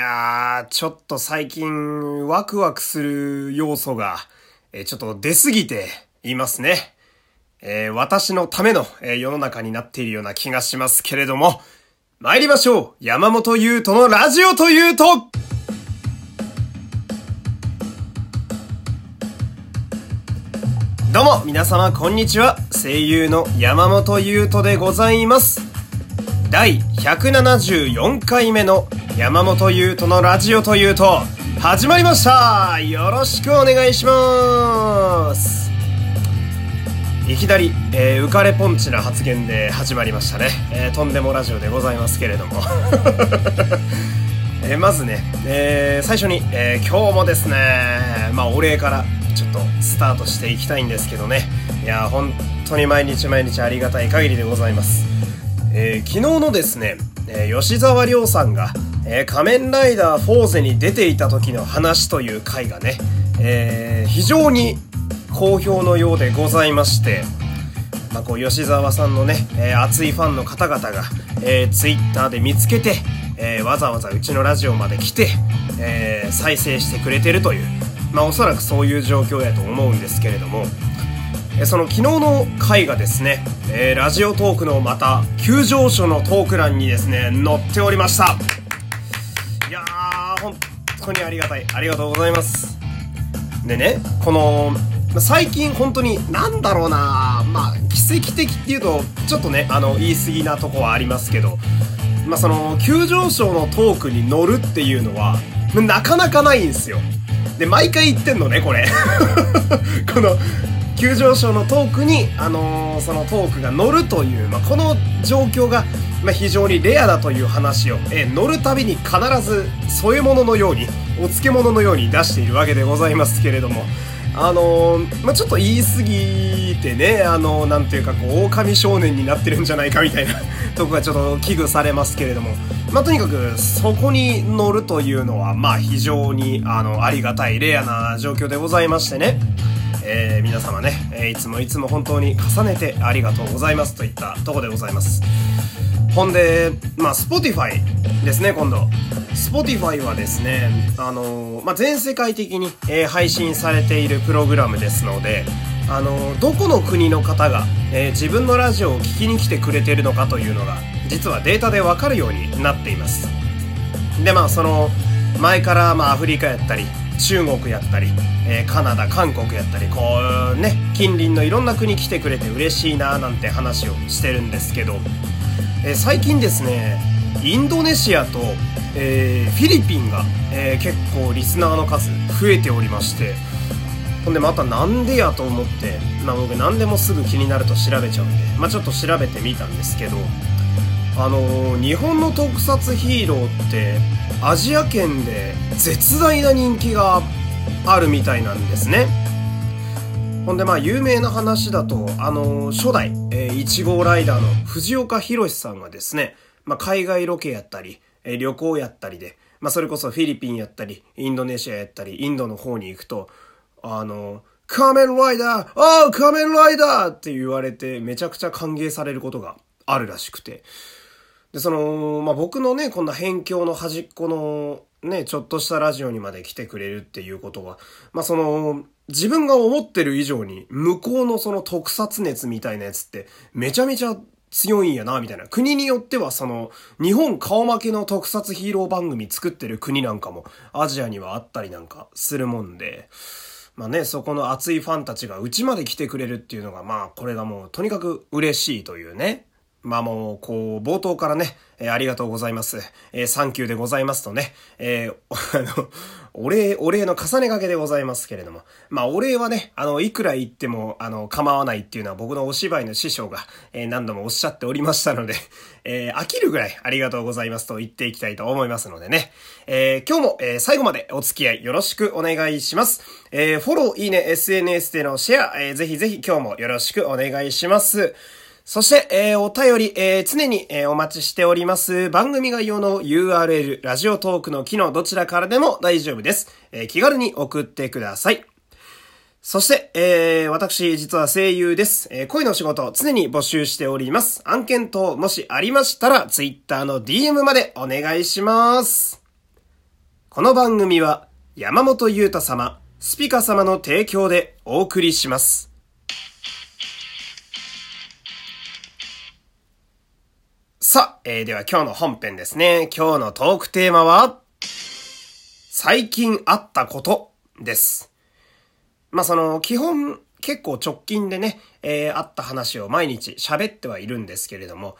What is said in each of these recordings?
やー、ちょっと最近ワクワクする要素が、え、ちょっと出すぎていますね。えー、私のための、え、世の中になっているような気がしますけれども、参りましょう山本優斗のラジオというとどうも、皆様こんにちは。声優の山本優斗でございます。第174回目の山本優斗のラジオというと、始まりましたよろしくお願いしますいきなり、えー、浮かれポンチな発言で始まりましたね。えー、とんでもラジオでございますけれども。えー、まずね、えー、最初に、えー、今日もですね、まあお礼からちょっとスタートしていきたいんですけどね。いや、本当に毎日毎日ありがたい限りでございます。えー、昨日のですね、え、吉沢亮さんが、えー、仮面ライダーフォーゼに出ていた時の話という回がね、えー、非常に好評のようでございまして、まあ、こう吉沢さんのね、えー、熱いファンの方々が、えー、ツイッターで見つけて、えー、わざわざうちのラジオまで来て、えー、再生してくれてるという、まあ、おそらくそういう状況やと思うんですけれどもえ、その昨日の回がですね、えー、ラジオトークのまた急上昇のトーク欄にですね、載っておりました。当にありがたい。ありがとうございます。でね、この、最近本当に、なんだろうなまあ、奇跡的っていうと、ちょっとね、あの、言い過ぎなとこはありますけど、まあ、その、急上昇のトークに乗るっていうのは、なかなかないんですよ。で、毎回言ってんのね、これ。この、急上昇のトークに、あのー、そのトークが乗るという、まあ、この状況が、まあ、非常にレアだという話を、え、乗るたびに必ず添え物のように、お漬物のように出しているわけでございますけれども、あのー、まあ、ちょっと言い過ぎてね、あのー、なんていうか、こう、狼少年になってるんじゃないかみたいな とこがちょっと危惧されますけれども、まあ、とにかく、そこに乗るというのは、まあ、非常に、あの、ありがたい、レアな状況でございましてね。えー、皆様ね、え、いつもいつも本当に重ねてありがとうございますといったとこでございます。ほんで、まあ、Spotify ですね、今度。Spotify はですね、あのー、まあ、全世界的に、えー、配信されているプログラムですので、あのー、どこの国の方が、えー、自分のラジオを聴きに来てくれてるのかというのが、実はデータでわかるようになっています。で、まあ、その、前から、まあ、アフリカやったり、中国やったり、えー、カナダ、韓国やったり、こうね、近隣のいろんな国来てくれて嬉しいななんて話をしてるんですけど、えー、最近ですね、インドネシアと、えー、フィリピンが、え結構リスナーの数増えておりまして、ほんでまたなんでやと思って、まあ僕何でもすぐ気になると調べちゃうんで、まあちょっと調べてみたんですけど、あのー、日本の特撮ヒーローってアジア圏で絶大な人気があるみたいなんですね。ほんでまあ有名な話だと、あの、初代、えー、1号ライダーの藤岡弘さんがですね、まあ海外ロケやったり、えー、旅行やったりで、まあそれこそフィリピンやったり、インドネシアやったり、インドの方に行くと、あのー、仮面ライダーああ仮面ライダーって言われてめちゃくちゃ歓迎されることがあるらしくて。で、その、まあ、僕のね、こんな辺境の端っこの、ね、ちょっとしたラジオにまで来てくれるっていうことは、まあ、その、自分が思ってる以上に、向こうのその特撮熱みたいなやつって、めちゃめちゃ強いんやな、みたいな。国によってはその、日本顔負けの特撮ヒーロー番組作ってる国なんかも、アジアにはあったりなんかするもんで、まあね、そこの熱いファンたちがうちまで来てくれるっていうのが、まあ、これがもう、とにかく嬉しいというね。まあもう、こう、冒頭からね、えー、ありがとうございます。えー、サンキューでございますとね、えー、あの、お礼、お礼の重ね掛けでございますけれども。まあ、お礼はね、あの、いくら言っても、あの、構わないっていうのは僕のお芝居の師匠が、えー、何度もおっしゃっておりましたので、えー、飽きるぐらいありがとうございますと言っていきたいと思いますのでね。えー、今日も、えー、最後までお付き合いよろしくお願いします。えー、フォロー、いいね、SNS でのシェア、えー、ぜひぜひ今日もよろしくお願いします。そして、えー、お便り、えー、常に、えー、お待ちしております。番組概要の URL、ラジオトークの機能どちらからでも大丈夫です。えー、気軽に送ってください。そして、えー、私、実は声優です。えー、恋の仕事、常に募集しております。案件等、もしありましたら、Twitter の DM までお願いします。この番組は山本裕太様、スピカ様の提供でお送りします。さあ、えー、では今日の本編ですね。今日のトークテーマは、最近あったことです。まあ、その、基本結構直近でね、えー、あった話を毎日喋ってはいるんですけれども、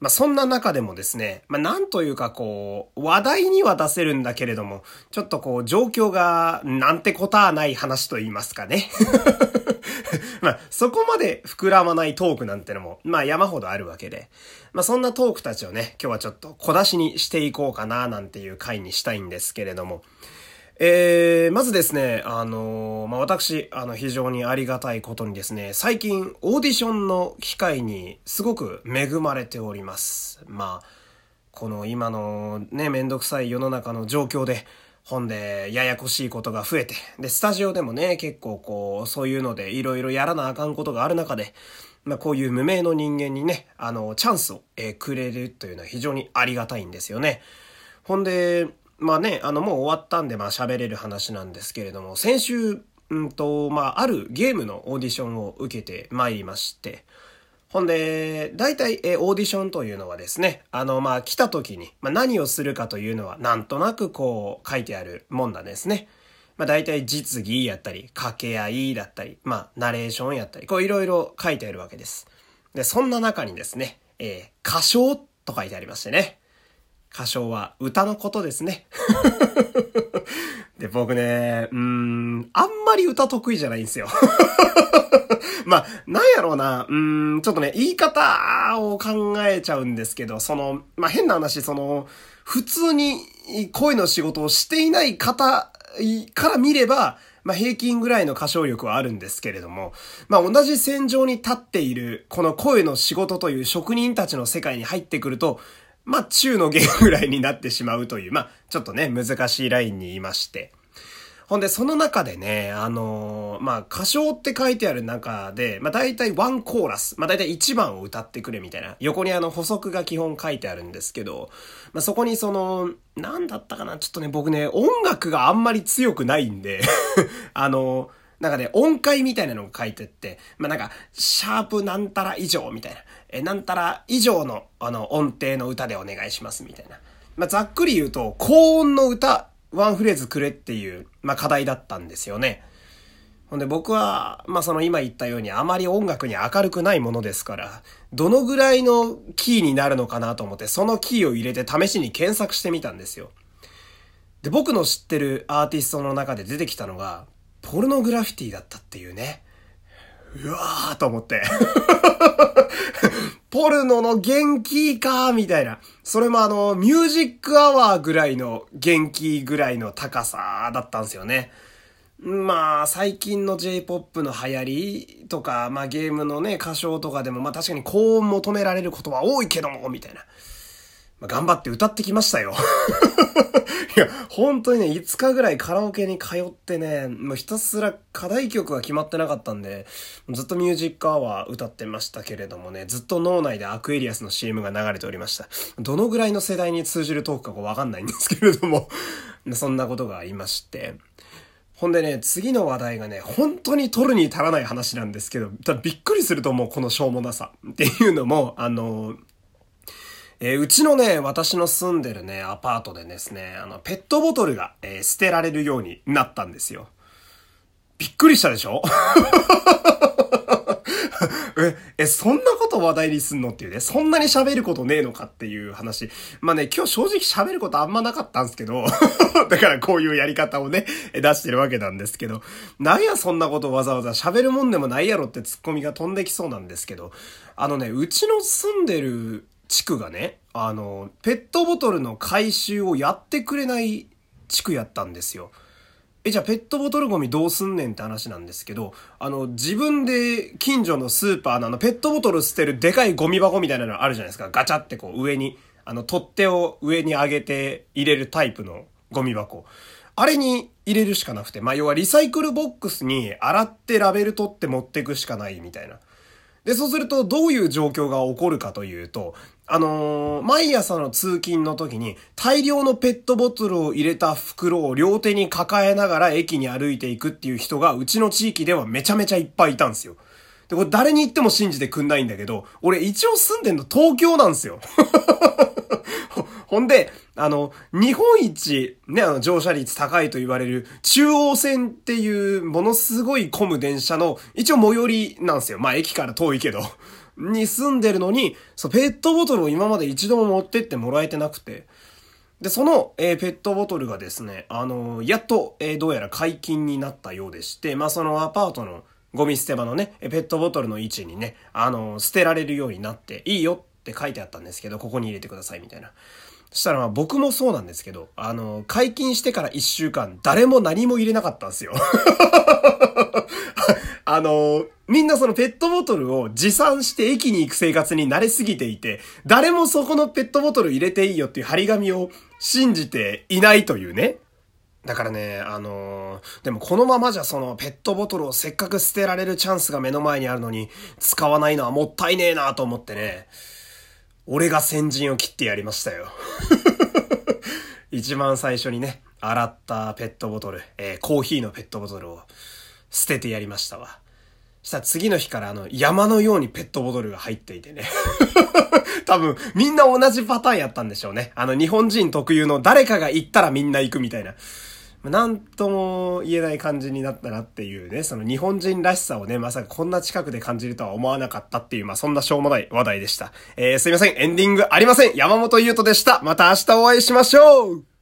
まあ、そんな中でもですね、まあ、なんというかこう、話題には出せるんだけれども、ちょっとこう、状況がなんてことはない話と言いますかね。まあ、そこまで膨らまないトークなんてのも、まあ山ほどあるわけで、まあそんなトークたちをね、今日はちょっと小出しにしていこうかななんていう回にしたいんですけれども、えー、まずですね、あのー、まあ、私、あの、非常にありがたいことにですね、最近、オーディションの機会にすごく恵まれております。まあ、この今のね、めんどくさい世の中の状況で、本でややこしいことが増えて、で、スタジオでもね、結構こう、そういうのでいろいろやらなあかんことがある中で、まあ、こういう無名の人間にね、あの、チャンスを、えー、くれるというのは非常にありがたいんですよね。ほんで、まあね、あの、もう終わったんで、まあ喋れる話なんですけれども、先週、うんと、まあ、あるゲームのオーディションを受けてまいりまして、ほんで、大体、え、オーディションというのはですね、あの、まあ、来た時に、ま、何をするかというのは、なんとなくこう、書いてあるもんなんですね。まあ、大体実技やったり、掛け合いだったり、まあ、ナレーションやったり、こう、いろいろ書いてあるわけです。で、そんな中にですね、え、歌唱と書いてありましてね。歌唱は歌のことですね。で、僕ね、うーん、あんまり歌得意じゃないんですよ。まあ、なんやろうな、うん、ちょっとね、言い方を考えちゃうんですけど、その、まあ変な話、その、普通に声の仕事をしていない方から見れば、まあ平均ぐらいの歌唱力はあるんですけれども、まあ同じ戦場に立っている、この声の仕事という職人たちの世界に入ってくると、まあ、中のゲームぐらいになってしまうという、まあ、ちょっとね、難しいラインにいまして。ほんで、その中でね、あのー、まあ、歌唱って書いてある中で、まあ、大体ワンコーラス、まあ、大体1番を歌ってくれみたいな、横にあの補足が基本書いてあるんですけど、まあ、そこにその、なんだったかな、ちょっとね、僕ね、音楽があんまり強くないんで あのーなんかね、音階みたいなのが書いてって、まあ、なんか、シャープなんたら以上みたいな、え、なんたら以上の、あの、音程の歌でお願いしますみたいな。まあ、ざっくり言うと、高音の歌、ワンフレーズくれっていう、まあ、課題だったんですよね。ほんで僕は、まあ、その今言ったようにあまり音楽に明るくないものですから、どのぐらいのキーになるのかなと思って、そのキーを入れて試しに検索してみたんですよ。で、僕の知ってるアーティストの中で出てきたのが、ポルノグラフィティだったっていうね。うわーと思って。ポルノの元気かみたいな。それもあの、ミュージックアワーぐらいの元気ぐらいの高さだったんですよね。まあ、最近の J-POP の流行りとか、まあゲームのね、歌唱とかでも、まあ確かに高音求められることは多いけども、みたいな。頑張って歌ってきましたよ。いや、本当にね、5日ぐらいカラオケに通ってね、もうひたすら課題曲が決まってなかったんで、ずっとミュージックアワー歌ってましたけれどもね、ずっと脳内でアクエリアスの CM が流れておりました。どのぐらいの世代に通じるトークかわかんないんですけれども そんなことがありまして。ほんでね、次の話題がね、本当に取るに足らない話なんですけど、ただびっくりすると思う、このしょうもなさ。っていうのも、あの、えー、うちのね、私の住んでるね、アパートでですね、あの、ペットボトルが、えー、捨てられるようになったんですよ。びっくりしたでしょ？え、え、そんなこと話題にすんのっていうね、そんなに喋ることねえのかっていう話。まあね、今日正直喋ることあんまなかったんですけど、だからこういうやり方をね、出してるわけなんですけど、なんやそんなことわざわざ喋るもんでもないやろってツッコミが飛んできそうなんですけど、あのね、うちの住んでる地区がね、あの、ペットボトルの回収をやってくれない地区やったんですよ。え、じゃあペットボトルゴミどうすんねんって話なんですけど、あの、自分で近所のスーパーのあの、ペットボトル捨てるでかいゴミ箱みたいなのあるじゃないですか。ガチャってこう上に、あの、取っ手を上に上げて入れるタイプのゴミ箱。あれに入れるしかなくて、まあ、要はリサイクルボックスに洗ってラベル取って持ってくしかないみたいな。で、そうするとどういう状況が起こるかというと、あのー、毎朝の通勤の時に大量のペットボトルを入れた袋を両手に抱えながら駅に歩いていくっていう人がうちの地域ではめちゃめちゃいっぱいいたんですよ。で、これ誰に言っても信じてくんないんだけど、俺一応住んでんの東京なんですよ。ほんで、あの、日本一、ね、あの、乗車率高いと言われる中央線っていうものすごい混む電車の、一応最寄りなんですよ。まあ、駅から遠いけど。に住んでるのに、そう、ペットボトルを今まで一度も持ってってもらえてなくて。で、その、えー、ペットボトルがですね、あのー、やっと、えー、どうやら解禁になったようでして、まあ、そのアパートのゴミ捨て場のね、ペットボトルの位置にね、あの捨てられるようになって、いいよって書いてあったんですけど、ここに入れてくださいみたいな。そしたらまあ僕もそうなんですけど、あの、解禁してから一週間、誰も何も入れなかったんですよ。あの、みんなそのペットボトルを持参して駅に行く生活に慣れすぎていて、誰もそこのペットボトル入れていいよっていう張り紙を信じていないというね。だからね、あのー、でもこのままじゃそのペットボトルをせっかく捨てられるチャンスが目の前にあるのに使わないのはもったいねえなと思ってね。俺が先陣を切ってやりましたよ。一番最初にね、洗ったペットボトル、えー、コーヒーのペットボトルを捨ててやりましたわ。したら次の日からあの山のようにペットボトルが入っていてね。多分みんな同じパターンやったんでしょうね。あの日本人特有の誰かが行ったらみんな行くみたいな。なんとも言えない感じになったなっていうね、その日本人らしさをね、まさかこんな近くで感じるとは思わなかったっていう、まあそんなしょうもない話題でした。えー、すいません、エンディングありません。山本優斗でした。また明日お会いしましょう